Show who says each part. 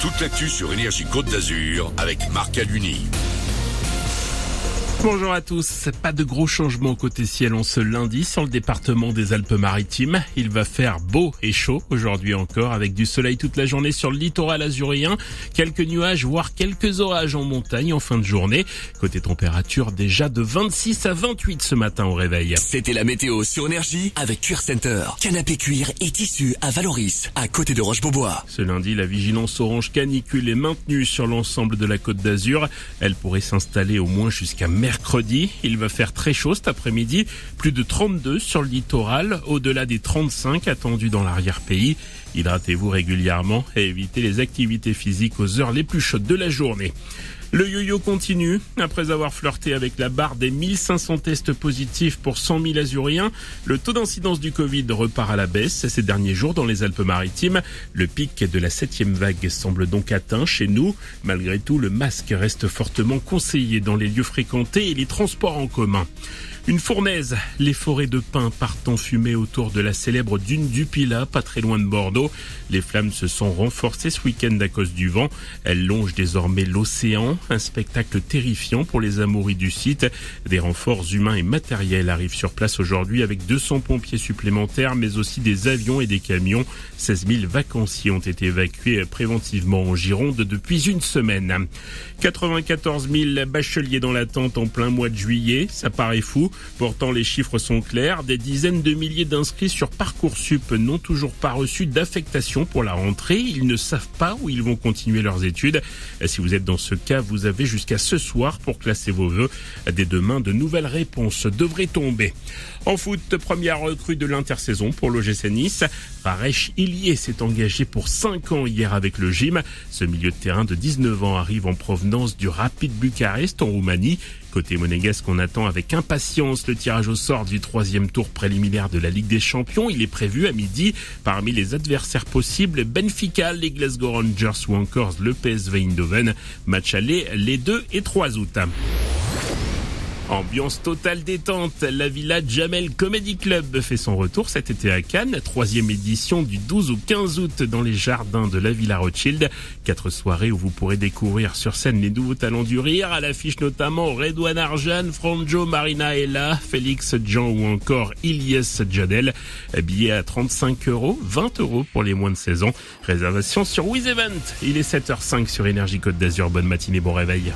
Speaker 1: toute l'actu sur Énergie Côte d'Azur avec Marc Aluni.
Speaker 2: Bonjour à tous. Pas de gros changements côté ciel en ce lundi sur le département des Alpes-Maritimes. Il va faire beau et chaud aujourd'hui encore avec du soleil toute la journée sur le littoral azurien. Quelques nuages voire quelques orages en montagne en fin de journée. Côté température déjà de 26 à 28 ce matin au réveil.
Speaker 3: C'était la météo sur énergie avec Cuir Center. Canapé cuir et tissu à Valoris, à côté de Roche-Beaubois.
Speaker 2: Ce lundi, la vigilance orange canicule est maintenue sur l'ensemble de la côte d'Azur. Elle pourrait s'installer au moins jusqu'à mercredi. Il va faire très chaud cet après-midi, plus de 32 sur le littoral, au-delà des 35 attendus dans l'arrière-pays. Hydratez-vous régulièrement et évitez les activités physiques aux heures les plus chaudes de la journée. Le yo-yo continue. Après avoir flirté avec la barre des 1500 tests positifs pour 100 000 Azuriens, le taux d'incidence du Covid repart à la baisse ces derniers jours dans les Alpes-Maritimes. Le pic de la septième vague semble donc atteint chez nous. Malgré tout, le masque reste fortement conseillé dans les lieux fréquentés et les transports en commun. Une fournaise, les forêts de pins partent en fumée autour de la célèbre dune du Pilat, pas très loin de Bordeaux. Les flammes se sont renforcées ce week-end à cause du vent. Elles longent désormais l'océan, un spectacle terrifiant pour les amouris du site. Des renforts humains et matériels arrivent sur place aujourd'hui avec 200 pompiers supplémentaires, mais aussi des avions et des camions. 16 000 vacanciers ont été évacués préventivement en Gironde depuis une semaine. 94 000 bacheliers dans l'attente en plein mois de juillet, ça paraît fou. Pourtant, les chiffres sont clairs. Des dizaines de milliers d'inscrits sur Parcoursup n'ont toujours pas reçu d'affectation pour la rentrée. Ils ne savent pas où ils vont continuer leurs études. Si vous êtes dans ce cas, vous avez jusqu'à ce soir pour classer vos vœux. Dès demain, de nouvelles réponses devraient tomber. En foot, première recrue de l'intersaison pour l'OGC Nice. Paresh Ilié s'est engagé pour 5 ans hier avec le gym. Ce milieu de terrain de 19 ans arrive en provenance du Rapid Bucarest en Roumanie. Côté monégasque, on attend avec impatience le tirage au sort du troisième tour préliminaire de la Ligue des Champions. Il est prévu à midi. Parmi les adversaires possibles, Benfica, les Glasgow Rangers ou encore le PSV Eindhoven. Match aller les 2 et 3 août. Ambiance totale détente, la Villa Jamel Comedy Club fait son retour cet été à Cannes, troisième édition du 12 au 15 août dans les jardins de la Villa Rothschild. Quatre soirées où vous pourrez découvrir sur scène les nouveaux talents du rire, à l'affiche notamment Redouane Arjan, Franjo, Marina Ella, Félix Jean ou encore Ilyes Jadel. Billets à 35 euros, 20 euros pour les moins de 16 ans. Réservation sur WizEvent. Il est 7h05 sur Énergie Côte d'Azur. Bonne matinée, bon réveil.